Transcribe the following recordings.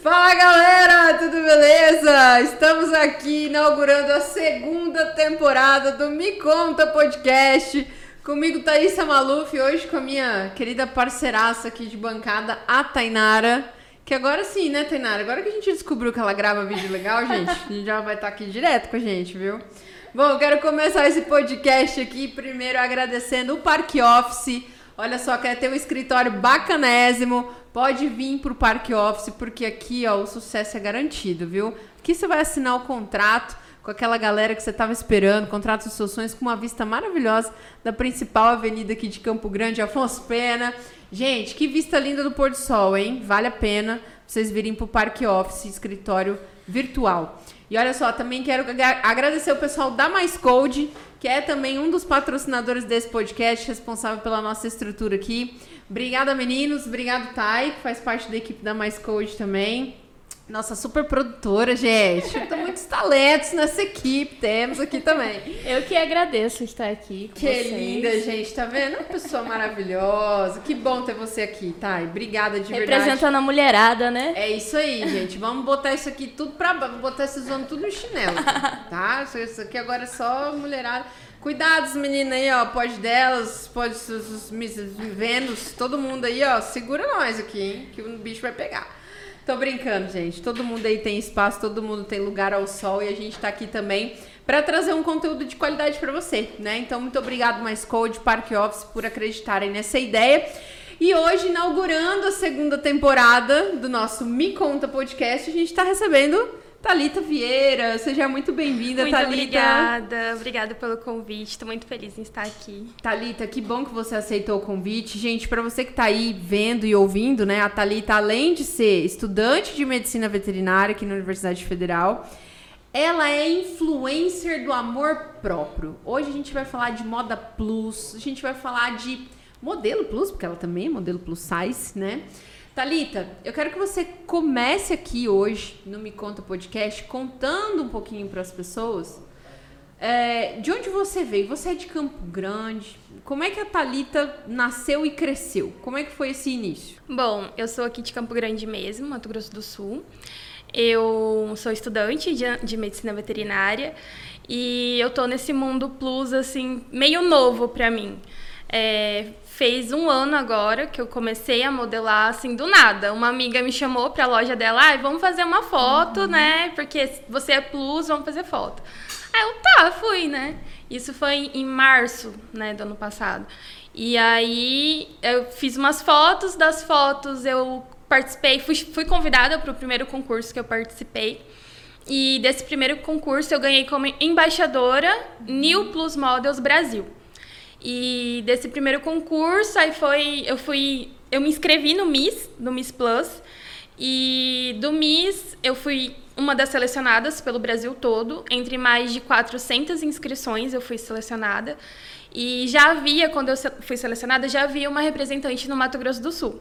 Fala galera, tudo beleza? Estamos aqui inaugurando a segunda temporada do Me Conta Podcast. Comigo Thaisa Maluf, hoje com a minha querida parceiraça aqui de bancada, a Tainara. Que agora sim, né, Tainara? Agora que a gente descobriu que ela grava vídeo legal, gente, a gente já vai estar aqui direto com a gente, viu? Bom, quero começar esse podcast aqui primeiro agradecendo o Parque Office. Olha só, quer ter um escritório bacanésimo, pode vir pro Parque Office, porque aqui, ó, o sucesso é garantido, viu? Aqui você vai assinar o contrato com aquela galera que você estava esperando, contrato dos seus com uma vista maravilhosa da principal avenida aqui de Campo Grande, Afonso Pena. Gente, que vista linda do pôr do sol, hein? Vale a pena vocês virem pro Parque Office, escritório virtual. E olha só, também quero agradecer o pessoal da Mais Code, que é também um dos patrocinadores desse podcast, responsável pela nossa estrutura aqui. Obrigada, meninos. Obrigado, Thay, que faz parte da equipe da Mais Code também. Nossa super produtora, gente. Tem muitos talentos nessa equipe, temos aqui também. Eu que agradeço estar aqui com que vocês. linda, gente, tá vendo? Uma pessoa maravilhosa. Que bom ter você aqui, Thay. Obrigada de verdade. Representando a mulherada, né? É isso aí, gente. Vamos botar isso aqui tudo pra Vamos botar esses homens tudo no chinelo, tá? Isso aqui agora é só mulherada. Cuidados, meninas aí, ó. Pode delas, pode os, os, os Vênus, todo mundo aí, ó. Segura nós aqui, hein? Que o bicho vai pegar. Tô brincando, gente. Todo mundo aí tem espaço, todo mundo tem lugar ao sol e a gente tá aqui também para trazer um conteúdo de qualidade para você, né? Então, muito obrigado, Mais Code, Park Office, por acreditarem nessa ideia. E hoje, inaugurando a segunda temporada do nosso Me Conta Podcast, a gente tá recebendo Talita Vieira, seja muito bem-vinda, muito Talita. Obrigada, obrigada pelo convite. Estou muito feliz em estar aqui. Talita, que bom que você aceitou o convite. Gente, para você que está aí vendo e ouvindo, né, a Talita, além de ser estudante de medicina veterinária aqui na Universidade Federal, ela é influencer do amor próprio. Hoje a gente vai falar de moda plus, a gente vai falar de modelo plus, porque ela também é modelo plus size, né? Talita, eu quero que você comece aqui hoje no Me Conta Podcast contando um pouquinho para as pessoas é, de onde você veio. Você é de Campo Grande. Como é que a Talita nasceu e cresceu? Como é que foi esse início? Bom, eu sou aqui de Campo Grande mesmo, Mato Grosso do Sul. Eu sou estudante de, de medicina veterinária e eu tô nesse mundo plus assim meio novo para mim. É, fez um ano agora que eu comecei a modelar assim do nada. Uma amiga me chamou para a loja dela, ah, vamos fazer uma foto, uhum. né? Porque você é plus, vamos fazer foto. Aí eu tá, fui, né? Isso foi em março, né, do ano passado. E aí eu fiz umas fotos, das fotos eu participei, fui, fui convidada para o primeiro concurso que eu participei. E desse primeiro concurso eu ganhei como embaixadora New Plus Models Brasil. E desse primeiro concurso, aí foi, eu fui, eu me inscrevi no Miss, no Miss Plus, e do Miss eu fui uma das selecionadas pelo Brasil todo, entre mais de 400 inscrições eu fui selecionada. E já havia, quando eu fui selecionada, já havia uma representante no Mato Grosso do Sul.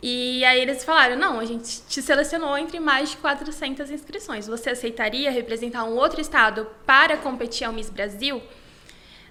E aí eles falaram: não, a gente te selecionou entre mais de 400 inscrições. Você aceitaria representar um outro estado para competir ao Miss Brasil?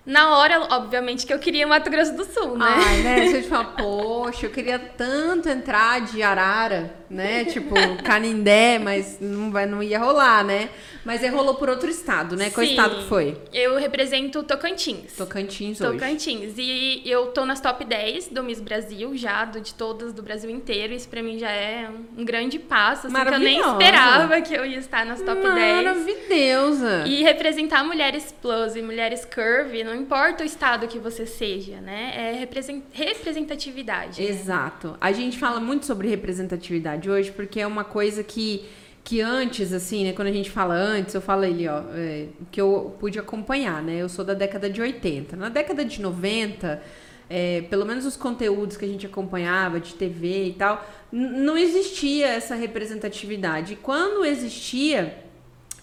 Na hora, obviamente, que eu queria Mato Grosso do Sul, né? Ai, né? Você fala, poxa, eu queria tanto entrar de Arara, né? Tipo, Canindé, mas não, vai, não ia rolar, né? Mas rolou por outro estado, né? Qual Sim, estado que foi? Eu represento Tocantins. Tocantins hoje. Tocantins. E eu tô nas top 10 do Miss Brasil já, de todas do Brasil inteiro. Isso pra mim já é um grande passo, assim, que eu nem esperava que eu ia estar nas top 10. Maravilhosa! E representar mulheres plus e mulheres curvy, não importa o estado que você seja, né? É representatividade. Exato. Né? A gente fala muito sobre representatividade hoje porque é uma coisa que que antes, assim, né? Quando a gente fala antes, eu falo ali, ó, é, que eu pude acompanhar, né? Eu sou da década de 80. Na década de 90, é, pelo menos os conteúdos que a gente acompanhava de TV e tal, não existia essa representatividade. E quando existia,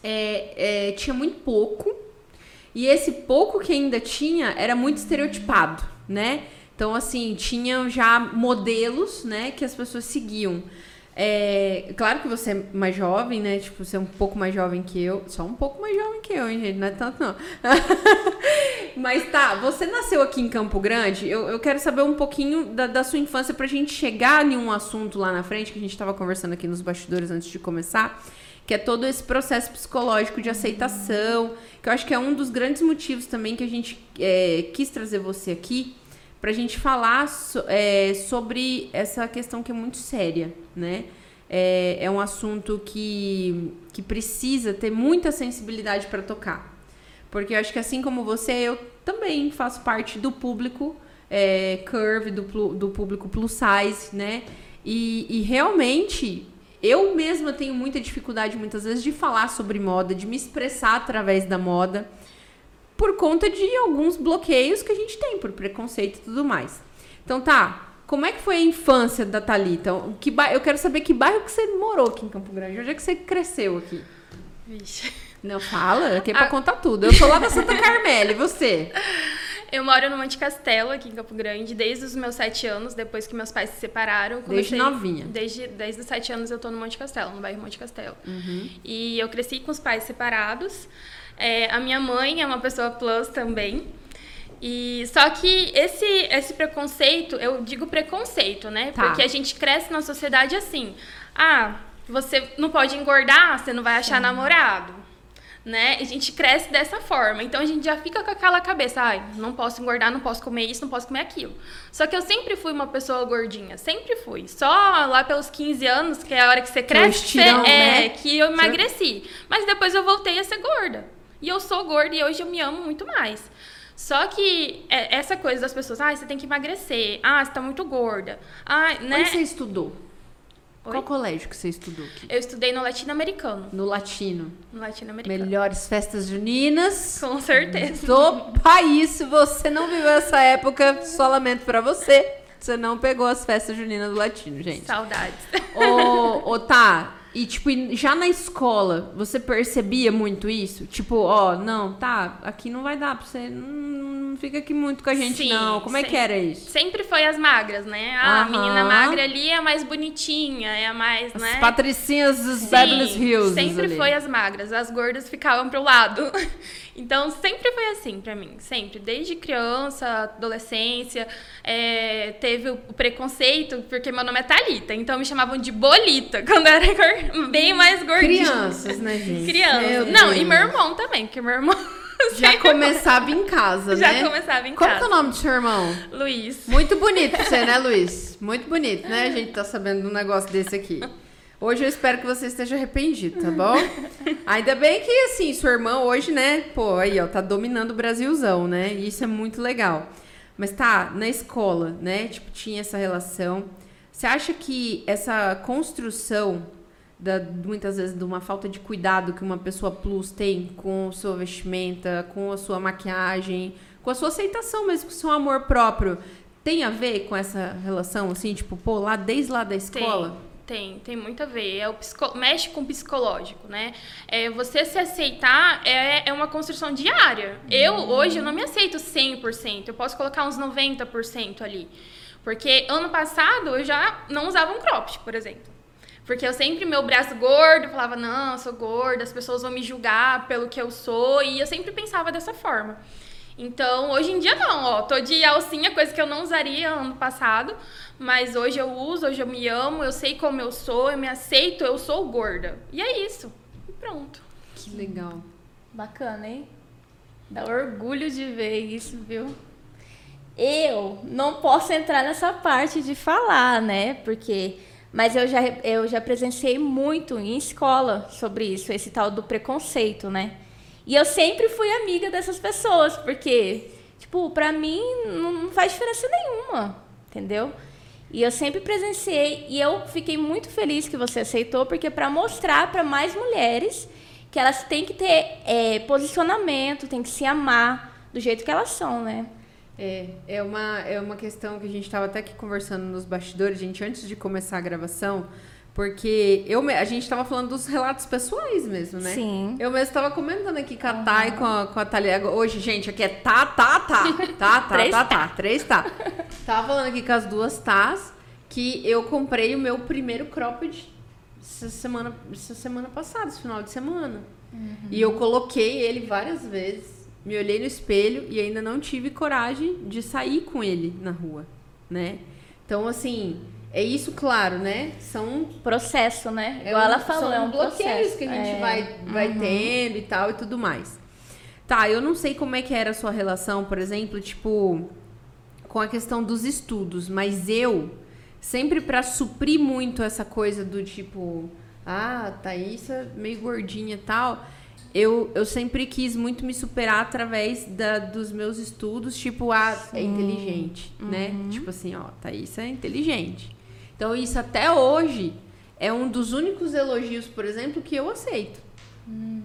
é, é, tinha muito pouco. E esse pouco que ainda tinha era muito estereotipado, né? Então, assim, tinham já modelos, né, que as pessoas seguiam. É, claro que você é mais jovem, né? Tipo, você é um pouco mais jovem que eu. Só um pouco mais jovem que eu, hein, gente? Não é tanto, não. Mas tá, você nasceu aqui em Campo Grande. Eu, eu quero saber um pouquinho da, da sua infância pra gente chegar em um assunto lá na frente, que a gente tava conversando aqui nos bastidores antes de começar, que é todo esse processo psicológico de aceitação, que eu acho que é um dos grandes motivos também que a gente é, quis trazer você aqui, pra gente falar so, é, sobre essa questão que é muito séria, né? É, é um assunto que, que precisa ter muita sensibilidade para tocar. Porque eu acho que assim como você, eu também faço parte do público é, curve, do, do público plus size, né? E, e realmente eu mesma tenho muita dificuldade muitas vezes de falar sobre moda, de me expressar através da moda, por conta de alguns bloqueios que a gente tem, por preconceito e tudo mais. Então tá, como é que foi a infância da Thalita? Que ba... Eu quero saber que bairro que você morou aqui em Campo Grande, onde é que você cresceu aqui? Vixe. Não, fala, aqui é pra ah. contar tudo. Eu sou lá da Santa Carmélia, e você? Eu moro no Monte Castelo, aqui em Campo Grande, desde os meus sete anos, depois que meus pais se separaram. Comecei, desde novinha? Desde, desde os sete anos eu tô no Monte Castelo, no bairro Monte Castelo. Uhum. E eu cresci com os pais separados. É, a minha mãe é uma pessoa plus também. E só que esse esse preconceito, eu digo preconceito, né? Tá. Porque a gente cresce na sociedade assim. Ah, você não pode engordar, você não vai achar namorado né? A gente cresce dessa forma. Então a gente já fica com aquela cabeça, ai, não posso engordar, não posso comer isso, não posso comer aquilo. Só que eu sempre fui uma pessoa gordinha, sempre fui. Só lá pelos 15 anos, que é a hora que você cresce, que, estirão, você, é, né? que eu emagreci. Mas depois eu voltei a ser gorda. E eu sou gorda e hoje eu me amo muito mais. Só que é, essa coisa das pessoas, ah, você tem que emagrecer, ah, você tá muito gorda. Ah, né? Onde você estudou? Oi? Qual colégio que você estudou aqui? Eu estudei no latino-americano. No latino. No latino-americano. Melhores festas juninas. Com certeza. Do país. Se você não viveu essa época, só lamento pra você. Você não pegou as festas juninas do latino, gente. Saudades. Ô, ô tá, e, tipo, já na escola, você percebia muito isso? Tipo, ó, não, tá, aqui não vai dar pra você. Não, fica aqui muito com a gente, Sim, não. Como é que era isso? Sempre foi as magras, né? Ah, a menina magra ali é a mais bonitinha, é a mais, as né? patricinhas dos Sim, Beverly Hills. Sempre ali. foi as magras. As gordas ficavam pro lado. Então, sempre foi assim pra mim. Sempre. Desde criança, adolescência. É, teve o preconceito, porque meu nome é Thalita. Então, me chamavam de Bolita, quando eu era bem mais gordinha. Crianças, né, gente? Crianças. Não, e meu irmão também, porque meu irmão... Já começava em casa, Já né? Já começava em Como casa. Qual é o nome do seu irmão? Luiz. Muito bonito você, né, Luiz? Muito bonito, né? A gente tá sabendo de um negócio desse aqui. Hoje eu espero que você esteja arrependido, tá bom? Ainda bem que, assim, sua irmã hoje, né? Pô, aí, ó, tá dominando o Brasilzão, né? E isso é muito legal. Mas tá, na escola, né? Tipo, tinha essa relação. Você acha que essa construção, da, muitas vezes, de uma falta de cuidado que uma pessoa plus tem com sua vestimenta, com a sua maquiagem, com a sua aceitação mesmo, com o seu amor próprio, tem a ver com essa relação, assim, tipo, pô, lá desde lá da escola? Tem. Tem, tem muito a ver. É o psico... Mexe com o psicológico, né? É, você se aceitar é, é uma construção diária. Eu, hoje, eu não me aceito 100%. Eu posso colocar uns 90% ali. Porque ano passado eu já não usava um cropped, por exemplo. Porque eu sempre, meu braço gordo, falava, não, eu sou gorda, as pessoas vão me julgar pelo que eu sou. E eu sempre pensava dessa forma. Então, hoje em dia não, ó. Tô de alcinha, coisa que eu não usaria ano passado. Mas hoje eu uso, hoje eu me amo, eu sei como eu sou, eu me aceito, eu sou gorda. E é isso. E pronto. Que legal. Bacana, hein? Dá orgulho de ver isso, viu? Eu não posso entrar nessa parte de falar, né? Porque. Mas eu já, eu já presenciei muito em escola sobre isso, esse tal do preconceito, né? E eu sempre fui amiga dessas pessoas, porque, tipo, pra mim não faz diferença nenhuma, entendeu? E eu sempre presenciei e eu fiquei muito feliz que você aceitou, porque para mostrar para mais mulheres que elas têm que ter é, posicionamento, têm que se amar do jeito que elas são, né? É, é uma, é uma questão que a gente estava até aqui conversando nos bastidores, gente, antes de começar a gravação. Porque eu, a gente estava falando dos relatos pessoais mesmo, né? Sim. Eu mesmo estava comentando aqui com a uhum. Thay, com a, com a Thalia. Hoje, gente, aqui é tá, tá, tá. Tá, tá, Três tá, tá, tá. Três tá. Tava falando aqui com as duas tás que eu comprei o meu primeiro cropped essa semana, essa semana passada, esse final de semana. Uhum. E eu coloquei ele várias vezes. Me olhei no espelho e ainda não tive coragem de sair com ele na rua, né? Então, assim, é isso, claro, né? São Processo, né? é Igual um- ela falou, são é um bloqueios processo. que a gente É. vai, vai tendo e tal e tudo mais. Tá, eu não sei como é que era a sua relação, por exemplo, tipo, com a questão dos estudos, mas eu, sempre pra suprir muito essa coisa do tipo, ah, Thaís é meio gordinha e tal, eu, eu sempre quis muito me superar através da, dos meus estudos, tipo, ah, é inteligente, né? Tipo assim, ó, Thaís é inteligente. Então, isso até hoje é um dos únicos elogios, por exemplo, que eu aceito.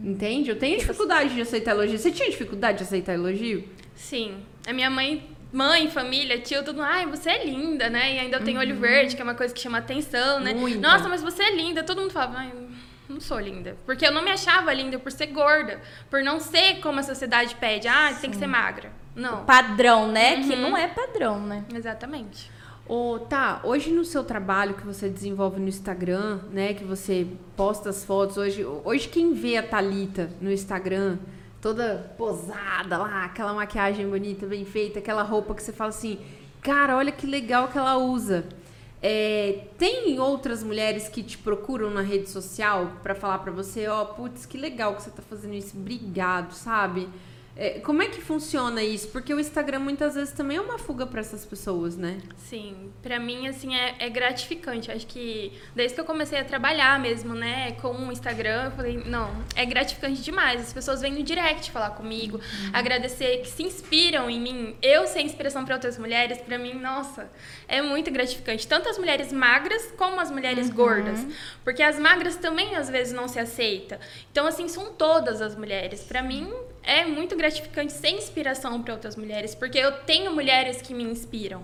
Entende? Eu tenho dificuldade de aceitar elogio. Você tinha dificuldade de aceitar elogio? Sim. A minha mãe, mãe, família, tio, tudo, ai, você é linda, né? E ainda eu tenho olho verde, que é uma coisa que chama atenção, né? Muito. Nossa, mas você é linda. Todo mundo falava, ai, não sou linda. Porque eu não me achava linda por ser gorda, por não ser como a sociedade pede. Ah, tem que ser magra. Não. Padrão, né? Que Uhum. não é padrão, né? Exatamente. Ô, tá, hoje no seu trabalho que você desenvolve no Instagram, né, que você posta as fotos, hoje, hoje quem vê a Thalita no Instagram, toda posada lá, aquela maquiagem bonita, bem feita, aquela roupa que você fala assim, cara, olha que legal que ela usa. É, tem outras mulheres que te procuram na rede social pra falar pra você, ó, putz, que legal que você tá fazendo isso, obrigado, sabe? É, como é que funciona isso? Porque o Instagram muitas vezes também é uma fuga pra essas pessoas, né? Sim, pra mim, assim, é, é gratificante. Acho que desde que eu comecei a trabalhar mesmo, né, com o Instagram, eu falei, não, é gratificante demais. As pessoas vêm no direct falar comigo, agradecer, que se inspiram em mim. Eu ser inspiração pra outras mulheres, pra mim, nossa, é muito gratificante. Tanto as mulheres magras como as mulheres gordas. Porque as magras também, às vezes, não se aceita. Então, assim, são todas as mulheres. Pra mim, é muito gratificante ser inspiração para outras mulheres, porque eu tenho mulheres que me inspiram,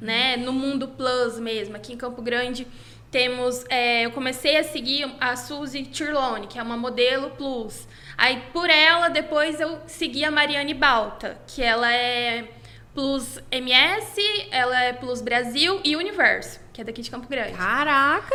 né? No mundo plus mesmo, aqui em Campo Grande temos, é, eu comecei a seguir a Suzy Tirlone, que é uma modelo plus. Aí por ela depois eu segui a Mariane Balta, que ela é plus MS, ela é plus Brasil e Universo, que é daqui de Campo Grande. Caraca,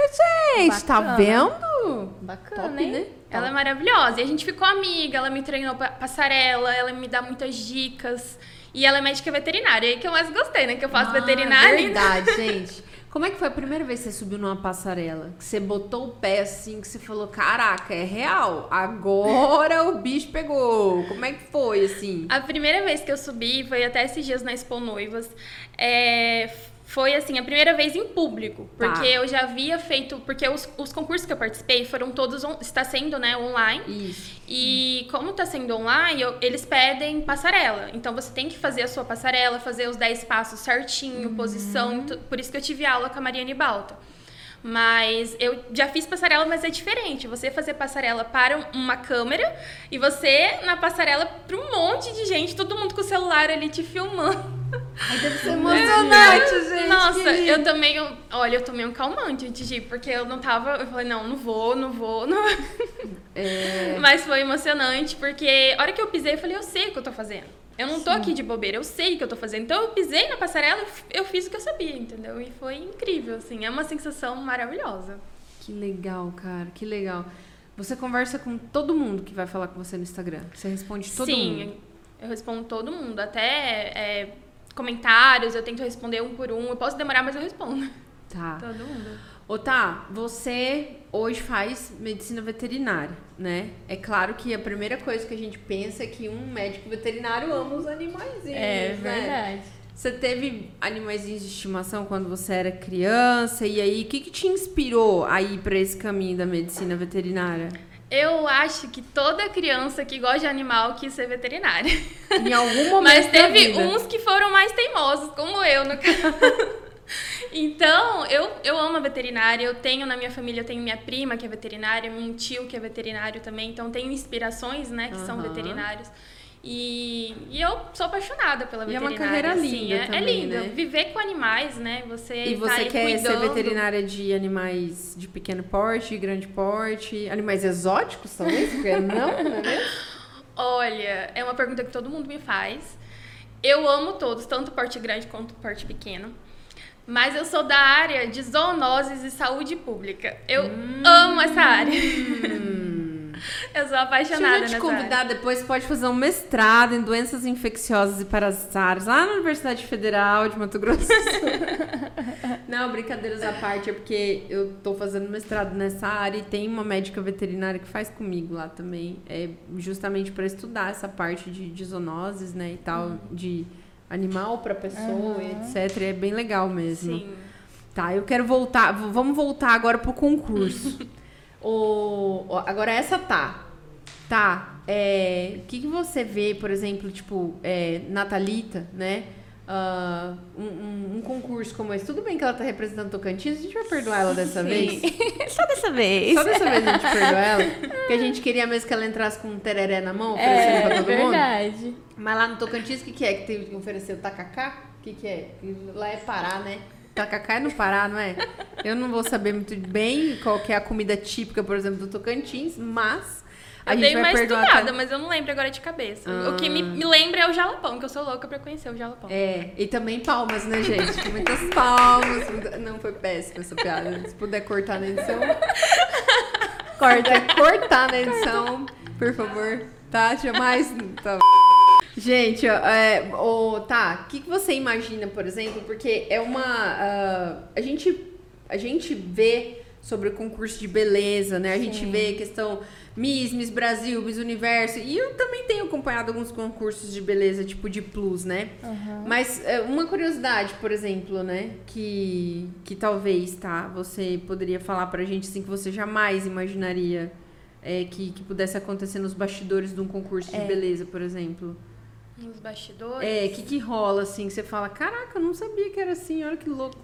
gente, tá Bacana. vendo? Bacana, Top, hein? né? Ela é maravilhosa. E a gente ficou amiga, ela me treinou pa- passarela, ela me dá muitas dicas. E ela é médica veterinária, aí que eu mais gostei, né? Que eu faço Ah, veterinária. Verdade, gente. Como é que foi a primeira vez que você subiu numa passarela? Que você botou o pé assim, que você falou, caraca, é real. Agora o bicho pegou. Como é que foi, assim? A primeira vez que eu subi foi até esses dias na Expo Noivas. É, foi assim, a primeira vez em público. Porque Tá. eu já havia feito. Porque os, os concursos que eu participei foram todos. on- está sendo, né, online. Isso. E como tá sendo online, eu- eles pedem passarela. Então você tem que fazer a sua passarela, fazer os 10 passos certinho, posição. Então, Por isso que eu tive aula com a Mariane Balta. Mas eu já fiz passarela, mas é diferente. Você fazer passarela para uma câmera e você na passarela para um monte de gente, todo mundo com o celular ali te filmando. Ai, deve ser emocionante, gente. Nossa, que eu tomei um. Olha, eu tomei um calmante antes de ir, porque eu não tava. Eu falei, não, não vou, não vou, não. É, Mas foi emocionante, porque a hora que eu pisei, eu falei, eu sei o que eu tô fazendo. Eu não tô aqui de bobeira, eu sei o que eu tô fazendo. Então eu pisei na passarela, eu fiz o que eu sabia, entendeu? E foi incrível, assim. É uma sensação maravilhosa. que legal, cara, que legal. Você conversa com todo mundo que vai falar com você no Instagram. Você responde todo Sim, mundo. eu respondo todo mundo. Até é, comentários, eu tento responder um por um. Eu posso demorar, mas eu respondo. Tá. Todo mundo. Ô, tá, você hoje faz medicina veterinária, né? É claro que a primeira coisa que a gente pensa é que um médico veterinário ama os animaizinhos, É né? verdade. Você teve animaizinhos de estimação quando você era criança? E aí, o que, que te inspirou a ir pra esse caminho da medicina veterinária? Eu acho que toda criança que gosta de animal quis ser veterinária. Em algum momento Mas teve uns que foram mais teimosos, como eu, no caso. Então, eu, eu amo a veterinária, eu tenho na minha família, eu tenho minha prima que é veterinária, um tio que é veterinário também, então tenho inspirações, né, que são Aham. veterinários. E, e eu sou apaixonada pela E é uma veterinária. carreira assim, linda é, é também, lindo. né? Viver com animais, né? Você E tá você aí quer ser cuidando. veterinária de animais de pequeno porte, de grande porte, animais exóticos talvez? Porque não, não é mesmo? Olha, é uma pergunta que todo mundo me faz. Eu amo todos, tanto porte grande quanto porte pequeno. Mas eu sou da área de zoonoses e saúde pública. Eu amo essa área. Hum. Eu sou apaixonada Deixa eu te convidar área. depois, pode fazer um mestrado em doenças infecciosas e parasitárias lá na Universidade Federal de Mato Grosso. Não, brincadeiras à parte, é porque eu tô fazendo mestrado nessa área e tem uma médica veterinária que faz comigo lá também. É justamente para estudar essa parte de, de zoonoses, né, e tal, Uhum. de animal para pessoa, e etc. E é bem legal mesmo. Sim. Tá, eu quero voltar. Vamos voltar agora pro concurso. o, o- agora essa tá. Tá. É, o que, que você vê, por exemplo, tipo, é, Natalita, né? Ah, um, um- um concurso como esse. Tudo bem que ela tá representando Tocantins, a gente vai perdoar ela dessa vez. Só dessa vez. Só dessa vez a gente perdoa ela. Porque a gente queria mesmo que ela entrasse com um tereré na mão, oferecendo É, pra todo mundo. verdade. Mas lá no Tocantins, o que, que é que tem que oferecer? O tacacá? O que, que é? Lá é Pará, né? Tacacá é no Pará, não é? Eu não vou saber muito bem qual que é a comida típica, por exemplo, do Tocantins, mas a eu gente dei vai perdoar. estudada, tá? mas eu não lembro agora de cabeça. O que me, Ah. me lembra é o jalapão, que eu sou louca pra conhecer o jalapão. É, e também palmas, né, gente? Muitas palmas. muita- Não, foi péssima essa piada. Se puder cortar na edição. Corta. cortar na edição, por favor. Tá? Jamais. Tá. Gente, é, ô, tá, o que, que você imagina, por exemplo? Porque é uma. ah, a, gente, a gente vê sobre o concurso de beleza, né? A gente Sim. vê questão Miss, Miss Brasil, Miss Universo. E eu também tenho acompanhado alguns concursos de beleza, tipo de plus, né? Mas é, uma curiosidade, por exemplo, né? Que, que talvez, tá? Você poderia falar pra gente assim que você jamais imaginaria é, que, que pudesse acontecer nos bastidores de um concurso de beleza, por exemplo. Nos bastidores. É, o que, que rola, assim, que você fala, caraca, eu não sabia que era assim, olha que louco.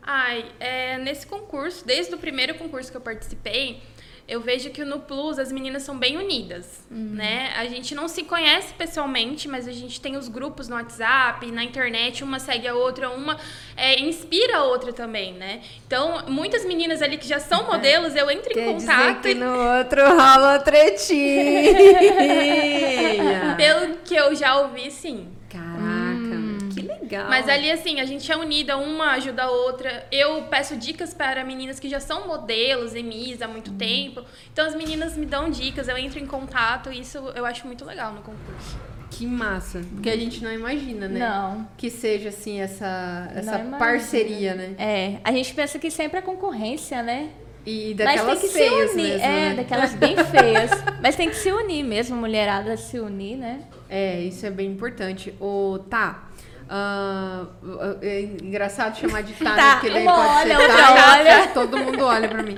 Ai, é, nesse concurso, desde o primeiro concurso que eu participei, eu vejo que no Plus as meninas são bem unidas, né? A gente não se conhece pessoalmente, mas a gente tem os grupos no WhatsApp, na internet, uma segue a outra, uma é, inspira a outra também, né? Então, muitas meninas ali que já são modelos, eu entro em contato e no outro rola tretinha. pelo que eu já ouvi, sim. Legal. Mas ali, assim, a gente é unida, uma ajuda a outra. Eu peço dicas para meninas que já são modelos, emis há muito Hum. tempo. Então as meninas me dão dicas, eu entro em contato, e isso eu acho muito legal no concurso. Que massa. Porque a gente não imagina, né? Não. Que seja, assim, essa, essa parceria, né? É, a gente pensa que sempre é concorrência, né? E Mas tem daquelas que se feias unir. mesmo, é, né? daquelas bem feias. Mas tem que se unir mesmo, mulherada se unir, né? É, isso é bem importante. O tá. Ah, é engraçado chamar de né? Tá, Porque daí pode olha, ser tá, olha. todo mundo olha pra mim.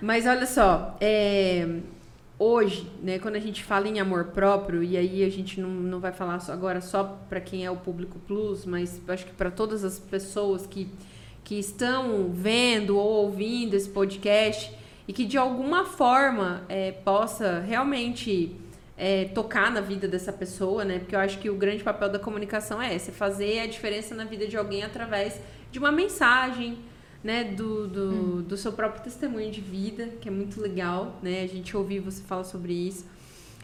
Mas olha só, é, hoje, né, quando a gente fala em amor próprio, e aí a gente não, não vai falar só- agora só pra quem é o público plus, mas acho que pra todas as pessoas que, que estão vendo ou ouvindo esse podcast e que de alguma forma é, possa realmente é, tocar na vida dessa pessoa, né? Porque eu acho que o grande papel da comunicação é esse, é fazer a diferença na vida de alguém através de uma mensagem, né? Do, do, do seu próprio testemunho de vida, que é muito legal, né? A gente ouvir você falar sobre isso.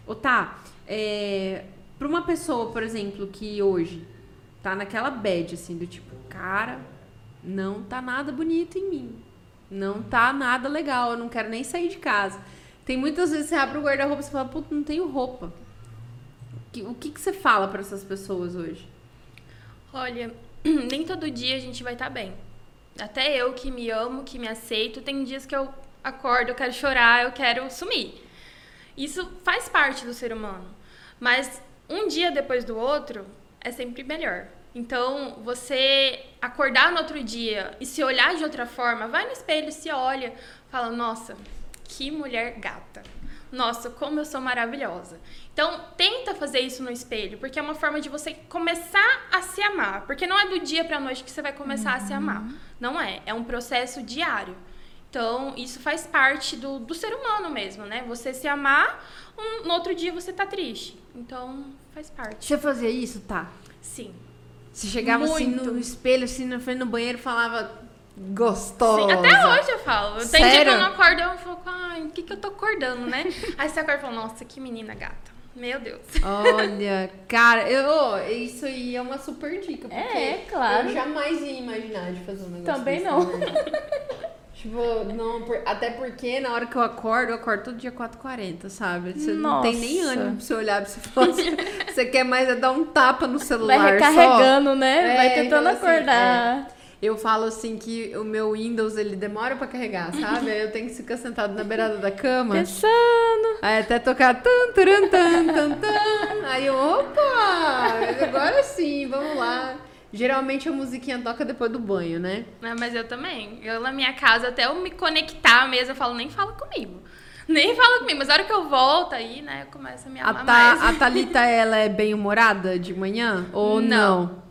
Ô, tá, é, pra uma pessoa, por exemplo, que hoje tá naquela bad, assim, do tipo, cara, não tá nada bonito em mim. Não tá nada legal, eu não quero nem sair de casa. Tem muitas vezes que você abre o guarda-roupa e fala, puta, não tenho roupa. O que, que você fala pra essas pessoas hoje? Olha, nem todo dia a gente vai estar bem. Até eu que me amo, que me aceito, tem dias que eu acordo, eu quero chorar, eu quero sumir. Isso faz parte do ser humano. Mas um dia depois do outro é sempre melhor. Então, você acordar no outro dia e se olhar de outra forma, vai no espelho, se olha, fala: Nossa, que mulher gata. Nossa, como eu sou maravilhosa. Então, tenta fazer isso no espelho, porque é uma forma de você começar a se amar. Porque não é do dia pra noite que você vai começar a se amar. Não é. É um processo diário. Então, isso faz parte do, do ser humano mesmo, né? Você se amar, um- no outro dia você tá triste. Então, faz parte. Você fazia isso, tá? Sim. Você chegava assim Muito. no espelho, assim, na frente do banheiro falava gostosa. Sim, até hoje eu falo. Tem dia que Sério? eu não acordo, eu falo, ai, o que, que eu tô acordando, né? Aí você acorda e fala, nossa, que menina gata. Meu Deus. Olha, cara, eu, isso aí é uma super dica. Porque É, claro. Eu jamais ia imaginar de fazer um negócio Também não. né? Tipo, não, por- até porque na hora que eu acordo, eu acordo todo dia 4h40, sabe? Você não tem nem Nossa. ânimo pra você olhar pra você falar assim. Você quer mais é dar um tapa no celular. Vai só. recarregando, né? É, Vai tentando então, assim, acordar. Eu falo assim que o meu Windows ele demora pra carregar, sabe? Aí eu tenho que ficar sentado na beirada da cama. Pensando. Aí até tocar tan, taran, tan, tan, tan. Aí eu, opa! Agora sim, vamos lá. Geralmente a musiquinha toca depois do banho, né? Ah, mas eu também. Eu na minha casa, até eu me conectar mesmo, eu falo, nem fala comigo. Nem fala comigo, mas na hora que eu volto aí, né, eu começo a me A, amar Ta- mais. a Thalita, ela é bem humorada de manhã? Ou não? Não.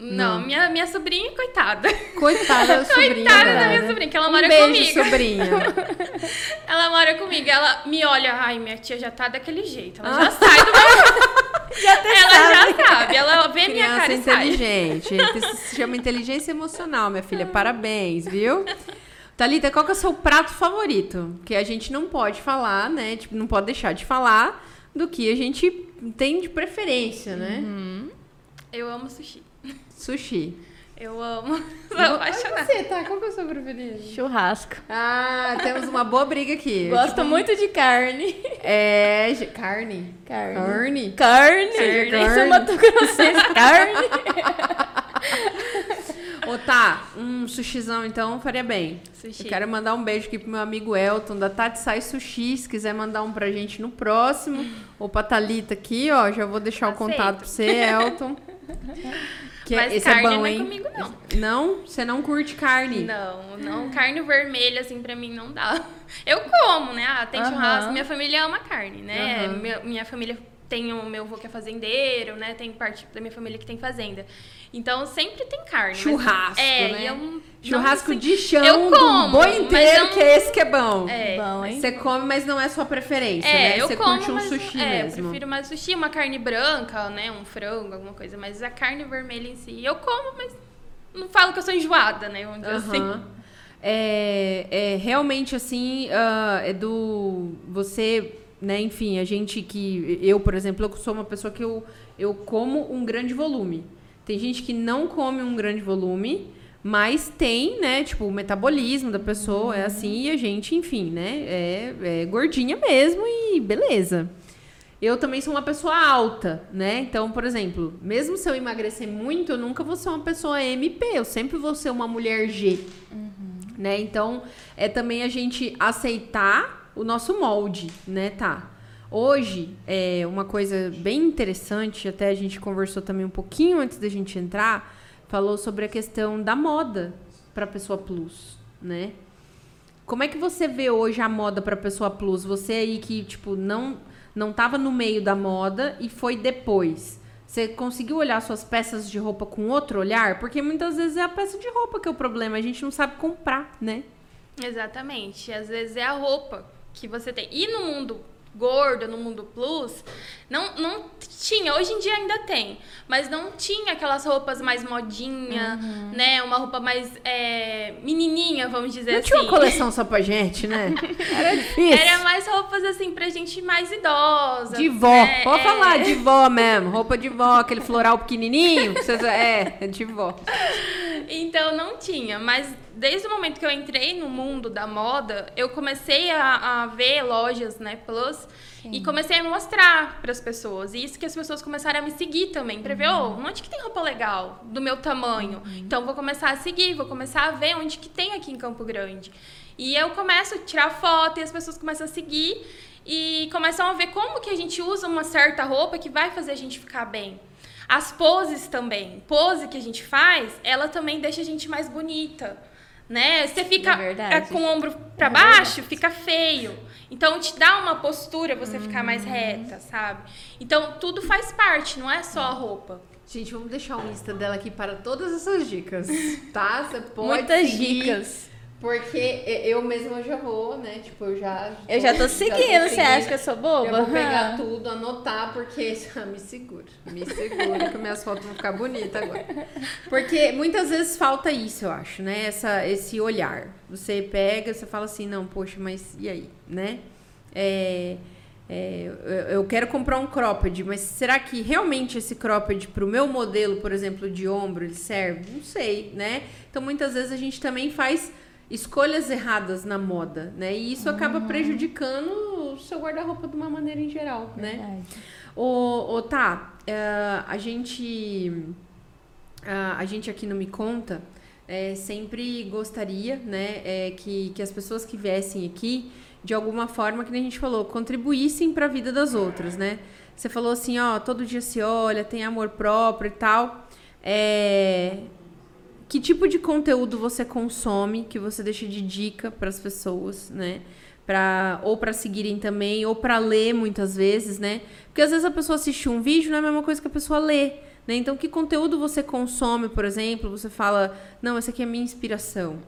Não, Minha, minha sobrinha, coitada. Coitada da sobrinha Coitada da minha sobrinha, que ela um mora beijo, comigo. sobrinha. Ela mora comigo, ela me olha, ai, minha tia já tá daquele jeito. Ela Ah. já sai do meu. Já até Ela sabe. já sabe, ela vê minha Criança cara e sai. inteligente. Isso se chama inteligência emocional, minha filha. Parabéns, viu? Thalita, qual que é o seu prato favorito? Que a gente não pode falar, né? Tipo, não pode deixar de falar do que a gente tem de preferência, né? Eu amo sushi. Sushi. Eu amo. Sou apaixonada. você, tá? Qual que é o seu preferido? Churrasco. Ah, temos uma boa briga aqui. Gosto Tipo, muito de carne. É. Carne. Carne. Carne. Carne. Nem carne. sou Mato Grossense. Carne. Ô, tá, um sushizão então faria bem. Sushi. Eu quero mandar um beijo aqui pro meu amigo Elton, da Tati Sai Sushi. Se quiser mandar um pra gente no próximo. Ou pra Thalita aqui, ó. Já vou deixar o Aceito. contato pra você, Elton. Que Mas esse carne é bom, não é hein? comigo, não. Não? Você não curte carne? Não, não. Carne vermelha, assim, pra mim não dá. Eu como, né? Ah, tem churrasco. Minha família ama carne, né? Aham. Meu- minha família tem o meu avô que é fazendeiro, né? Tem parte da minha família que tem fazenda. Então sempre tem carne. mas- Churrasco, é, né? e eu não- Churrasco assim, de chão eu como, do boi mas inteiro, não- que é esse que é bom. É. Bom, hein? Você come, mas não é sua preferência, É, né? eu Você como, curte um mas sushi é, mesmo. eu prefiro mais sushi, uma carne branca, né, um frango, alguma coisa, mas a carne vermelha em si, eu como, mas não falo que eu sou enjoada, né, vamos dizer assim. Aham. É, é realmente assim, ah, é do você, né? Enfim, a gente que eu, por exemplo, eu sou uma pessoa que eu, eu como um grande volume. Tem gente que não come um grande volume, mas tem, né? Tipo, o metabolismo da pessoa é assim e a gente, enfim, né? É, é gordinha mesmo e beleza. Eu também sou uma pessoa alta, né? Então, por exemplo, mesmo se eu emagrecer muito, eu nunca vou ser uma pessoa MP, eu sempre vou ser uma mulher G. Né? Então, é também a gente aceitar o nosso molde, né, tá? Hoje, é uma coisa bem interessante, até a gente conversou também um pouquinho antes da gente entrar, falou sobre a questão da moda para pessoa plus, né? Como é que você vê hoje a moda para pessoa plus? Você aí que, tipo, não não tava no meio da moda e foi depois. Você conseguiu olhar suas peças de roupa com outro olhar? Porque muitas vezes é a peça de roupa que é o problema, a gente não sabe comprar, né? Exatamente, às vezes é a roupa que você tem. E no mundo gordo, no mundo plus, não, não tinha, hoje em dia ainda tem, mas não tinha aquelas roupas mais modinha, Uhum. né, uma roupa mais é, menininha, vamos dizer Não assim. tinha uma coleção só pra gente, né? Era difícil. Era mais roupas assim pra gente mais idosa. De vó. né? Pode É. falar, de vó mesmo. Roupa de vó, aquele floral pequenininho. que vocês- é de vó. Então não tinha, mas desde o momento que eu entrei no mundo da moda, eu comecei a, a ver lojas, né, plus, e comecei a mostrar para as pessoas. E isso que as pessoas começaram a me seguir também, para ver, ô, onde que tem roupa legal do meu tamanho? Então vou começar a seguir, vou começar a ver onde que tem aqui em Campo Grande. E eu começo a tirar foto e as pessoas começam a seguir e começam a ver como que a gente usa uma certa roupa que vai fazer a gente ficar bem. As poses também. Pose que a gente faz, ela também deixa a gente mais bonita. Né? Você fica É é, com o ombro pra É baixo, fica feio. Então te dá uma postura você ficar mais Uhum. reta, sabe? Então tudo faz parte, não é só a roupa. Gente, vamos deixar o Insta dela aqui para todas essas dicas, tá? Você pode Muitas seguir, dicas. Porque eu mesma já vou, né? Tipo, eu já... Eu já tô seguindo, você acha que eu sou boba? Eu vou pegar tudo, anotar, porque ah, me segura. Me segura, que minhas fotos vão ficar bonitas agora. Porque muitas vezes falta isso, eu acho, né? Essa, esse olhar. Você pega, você fala assim, não, poxa, mas e aí, né? É, é, eu- quero comprar um cropped, mas será que realmente esse cropped pro meu modelo, por exemplo, de ombro, ele serve? Não sei, né? Então muitas vezes a gente também faz escolhas erradas na moda, né? E isso Uhum. acaba prejudicando o seu guarda-roupa de uma maneira em geral, né? Verdade. Ô, ô tá, é, a gente. A, a gente aqui no Me Conta é, sempre gostaria, né, é, que, que as pessoas que viessem aqui, de alguma forma, que nem a gente falou, contribuíssem para a vida das outras, né? Você falou assim, ó, todo dia se olha, tem amor próprio e tal. É, que tipo de conteúdo você consome que você deixa de dica para as pessoas, né? Pra, ou para seguirem também, ou para ler muitas vezes, né? Porque às vezes a pessoa assiste um vídeo, não é a mesma coisa que a pessoa lê, né? Então, que conteúdo você consome, por exemplo? Você fala, não, essa aqui é a minha inspiração.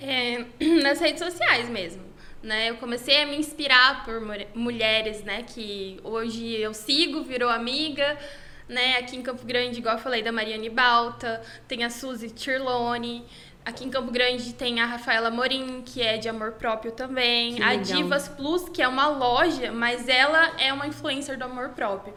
É, nas redes sociais mesmo. Né? Eu comecei a me inspirar por mu- mulheres, né? Que hoje eu sigo, virou amiga, né? Aqui em Campo Grande, igual eu falei, da Mariane Balta, tem a Suzy Tirlone. Aqui em Campo Grande tem a Rafaela Morim, que é de amor próprio também. Que a legal. Divas Plus, que é uma loja, mas ela é uma influencer do amor próprio.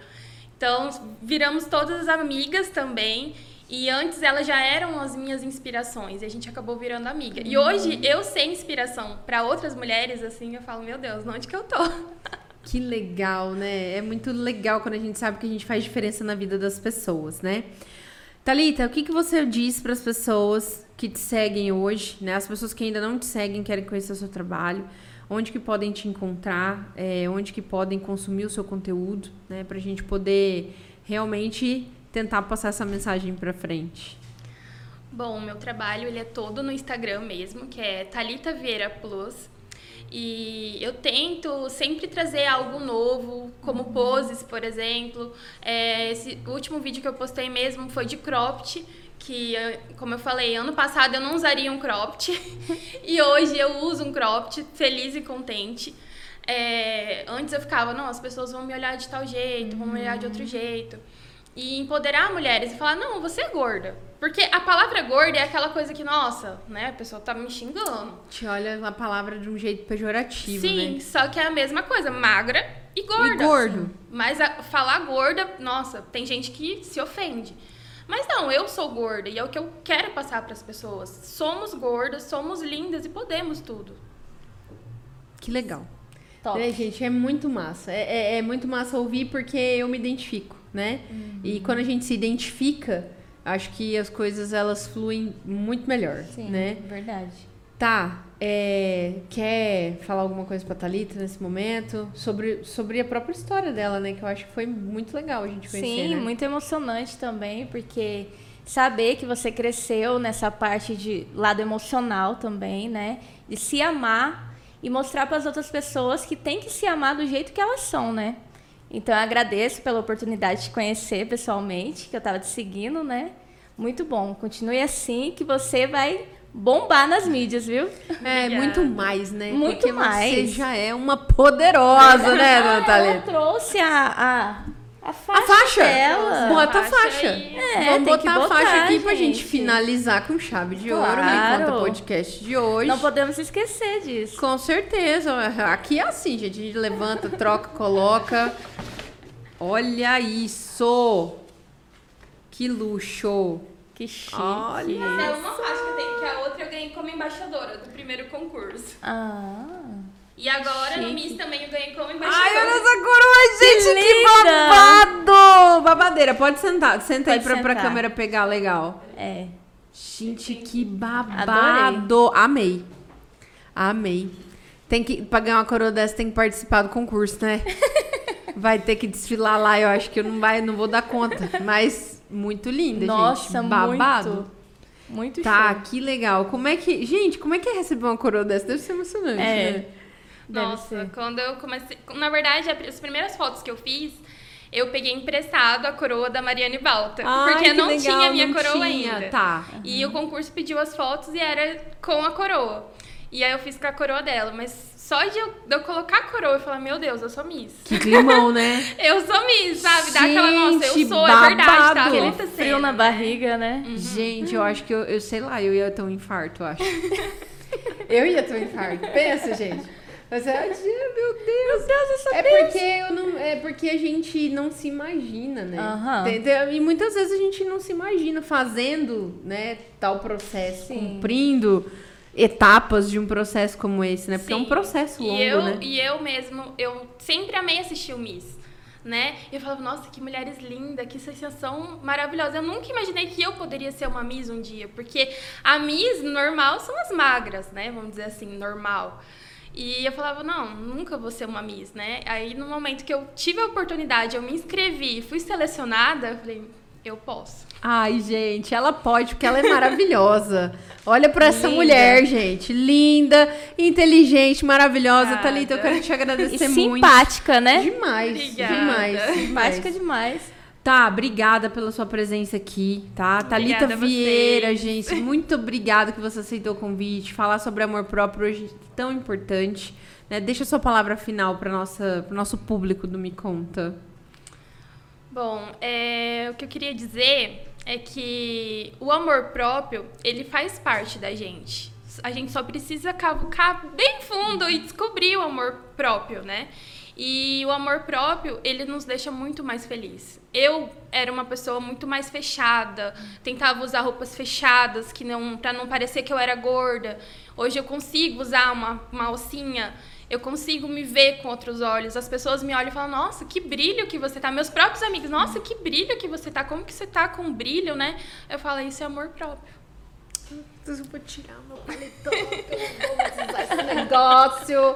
Então, viramos todas amigas também. E antes elas já eram as minhas inspirações e a gente acabou virando amiga. E hoje eu ser inspiração para outras mulheres, assim, eu falo, meu Deus, onde que eu tô? Que legal, né? É muito legal quando a gente sabe que a gente faz diferença na vida das pessoas, né? Talita, o que, que você diz para as pessoas que te seguem hoje, né? As pessoas que ainda não te seguem, querem conhecer o seu trabalho, onde que podem te encontrar, é, onde que podem consumir o seu conteúdo, né? Para a gente poder realmente tentar passar essa mensagem para frente. Bom, meu trabalho ele é todo no Instagram mesmo, que é Talita Vieira Plus. E eu tento sempre trazer algo novo, como poses, por exemplo. É, esse último vídeo que eu postei mesmo foi de cropped, que, eh, como eu falei, ano passado eu não usaria um cropped. e hoje eu uso um cropped, feliz e contente. É, antes eu ficava, não, as pessoas vão me olhar de tal jeito, vão me olhar de outro jeito. E empoderar mulheres e falar, não, você é gorda. Porque a palavra gorda é aquela coisa que, nossa, né, a pessoa tá me xingando. Te olha a palavra de um jeito pejorativo, Sim, né? só que é a mesma coisa, magra e gorda. E gordo. Mas a- falar gorda, nossa, tem gente que se ofende. Mas não, eu sou gorda e é o que eu quero passar para as pessoas. Somos gordas, somos lindas e podemos tudo. Que legal. Top. É, gente, é muito massa. É, é- é muito massa ouvir porque eu me identifico, né? E quando a gente se identifica, acho que as coisas elas fluem muito melhor, Sim, né? verdade. Tá, é, quer falar alguma coisa pra Thalita nesse momento? Sobre, sobre a própria história dela, né? Que eu acho que foi muito legal a gente conhecer, Sim, né? muito emocionante também, porque saber que você cresceu nessa parte de lado emocional também, né? De se amar e mostrar para as outras pessoas que tem que se amar do jeito que elas são, né? Então eu agradeço pela oportunidade de te conhecer pessoalmente, que eu estava te seguindo, né? Muito bom. Continue assim que você vai bombar nas mídias, viu? É, Obrigada. muito mais, né? Muito Porque você mais. já é uma poderosa, né, dona Ela Thalita? trouxe a, a, a faixa, A faixa? dela. Bota a Faixa. É, Vamos tem que botar a faixa botar, aqui pra gente gente. finalizar com chave de ouro. Claro. conta o podcast de hoje. Não podemos esquecer disso. Com certeza. Aqui é assim, gente. A gente levanta, troca, coloca. Olha isso! Que luxo! Que chique. Olha. Essa é uma faixa que eu tenho, que a outra eu ganhei como embaixadora do primeiro concurso. Ah. E agora no Chique. Miss também eu ganhei como embaixadora. Ai, olha essa coroa, gente! Que, linda! babado! Babadeira, pode sentar. Senta aí Pode pra, pra sentar. câmera pegar legal. É. Gente, que babado! Adorei. Amei. Amei. Tem que, pra ganhar uma coroa dessa, tem que participar do concurso, né? Vai ter que desfilar lá, eu acho que eu não, vai, não vou dar conta. Mas muito linda, Nossa, gente. Babado. muito. Muito Tá, show. que legal. Como é que. Gente, como é que é receber uma coroa dessa? Deve ser emocionante, É. né? Deve Nossa, ser. quando eu comecei. Na verdade, as primeiras fotos que eu fiz, eu peguei emprestado a coroa da Mariane Balta. Ai, porque que não legal, tinha a minha não coroa tinha. ainda. Tá. E o concurso pediu as fotos e era com a coroa. E aí eu fiz com a coroa dela. Mas só de eu, de eu colocar a coroa e falar, meu Deus, eu sou Miss. Que climão, né? Eu sou Miss, sabe? Dá aquela, nossa, eu sou, é verdade, tá babado. Aquele acontecendo. frio na barriga, né? Gente, eu acho que eu, eu sei lá, eu ia ter um infarto, eu acho. eu ia ter um infarto. Pensa, gente. Mas é, meu Deus. Meu Deus, eu sou É porque eu não, é porque a gente não se imagina, né? Entendeu? E muitas vezes a gente não se imagina fazendo, né, tal processo, Sim. cumprindo etapas de um processo como esse, né? Porque é um Sim. processo longo, e eu, né? E eu mesmo, eu sempre amei assistir o Miss. Né? E eu falava, nossa, que mulheres lindas, que sensação maravilhosa. Eu nunca imaginei que eu poderia ser uma Miss um dia, porque a Miss normal são as magras, né? Vamos dizer assim, normal. E eu falava, não, nunca vou ser uma Miss, né? Aí no momento que eu tive a oportunidade, eu me inscrevi e fui selecionada, eu falei, eu posso. Ai, gente, ela pode, porque ela é maravilhosa. Olha pra essa Linda. mulher, gente. Linda, inteligente, maravilhosa. Obrigada. Thalita, eu quero te E agradecer muito. simpática, né? Demais, Obrigada. demais. Simpática demais. Tá, obrigada pela sua presença aqui, tá? Thalita Obrigada a Vieira, vocês. gente, muito obrigada que você aceitou o convite. Falar sobre amor próprio hoje é tão importante. Né? Deixa a sua palavra final para nossa, pro nosso público do Me Conta. Bom, é, o que eu queria dizer é que o amor próprio, ele faz parte da gente. A gente só precisa cavucar bem fundo e descobrir o amor próprio, né? E o amor próprio, ele nos deixa muito mais felizes. Eu era uma pessoa muito mais fechada, tentava usar roupas fechadas, que não para não parecer que eu era gorda. Hoje eu consigo usar uma, uma alcinha, eu consigo me ver com outros olhos. As pessoas me olham e falam: "Nossa, que brilho que você tá". Meus próprios amigos: "Nossa, que brilho que você tá. Como que você tá com brilho, né?". Eu falo: "Isso é amor próprio". Eu vou tirar meu paletó, eu vou usar esse negócio.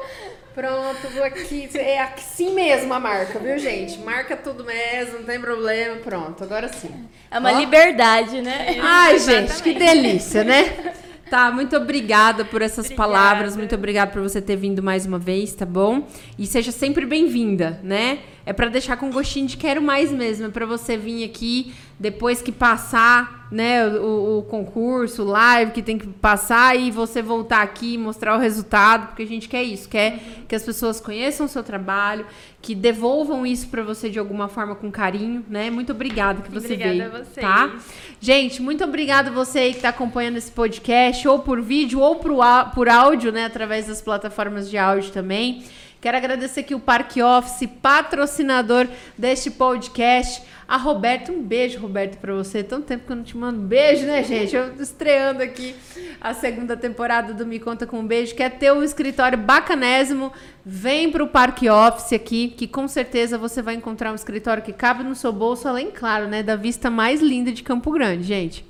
Pronto, vou aqui. É assim mesmo a marca, viu, gente? Marca tudo mesmo, não tem problema. Pronto, agora sim. É uma Ó. liberdade, né? Ai, gente, que delícia, né? Tá, muito obrigada por essas Obrigada. palavras, muito obrigada por você ter vindo mais uma vez, tá bom? E seja sempre bem-vinda, né? É pra deixar com gostinho de quero mais mesmo, é pra você vir aqui depois que passar, né, o, o concurso, o live que tem que passar e você voltar aqui e mostrar o resultado, porque a gente quer isso, quer que as pessoas conheçam o seu trabalho, que devolvam isso pra você de alguma forma com carinho, né? Muito obrigada que você Obrigada veio, a vocês. tá? Gente, muito obrigada você aí que está acompanhando esse podcast, ou por vídeo, ou por, por áudio, né? Através das plataformas de áudio também. Quero agradecer aqui o Parque Office, patrocinador deste podcast. A Roberta, um beijo, Roberto, pra você. Tanto tempo que eu não te mando beijo, né, gente? Eu estreando aqui a segunda temporada do Me Conta com um Beijo. Quer ter um escritório bacanésimo? Vem pro Parque Office aqui, que com certeza você vai encontrar um escritório que cabe no seu bolso, além, claro, né, da vista mais linda de Campo Grande, gente.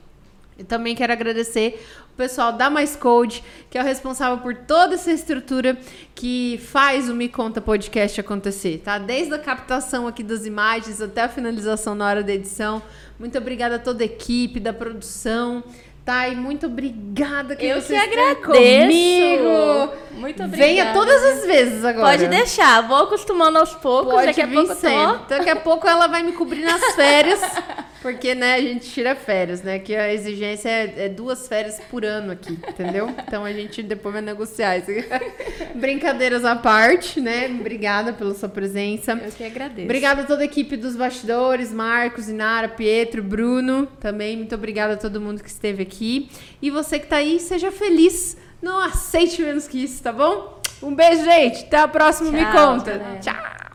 Eu também quero agradecer o pessoal da Mais Code, que é o responsável por toda essa estrutura que faz o Me Conta Podcast acontecer, tá? Desde a captação aqui das imagens até a finalização na hora da edição. Muito obrigada a toda a equipe da produção. Tá, e muito obrigada que Eu você que agradeço. comigo. Muito obrigada. Venha todas as vezes agora. Pode deixar, vou acostumando aos poucos, Pode daqui a pouco sempre. tô. Daqui a pouco ela vai me cobrir nas férias, porque, né, a gente tira férias, né? Que a exigência é, é duas férias por ano aqui, entendeu? Então a gente depois vai negociar isso. Brincadeiras à parte, né? Obrigada pela sua presença. Eu que agradeço. Obrigada a toda a equipe dos bastidores, Marcos, Inara, Pietro, Bruno. Também muito obrigada a todo mundo que esteve aqui. E você que tá aí, seja feliz. Não aceite menos que isso, tá bom? Um beijo, gente. Até a próxima. Me Tchau, conta. galera. Tchau.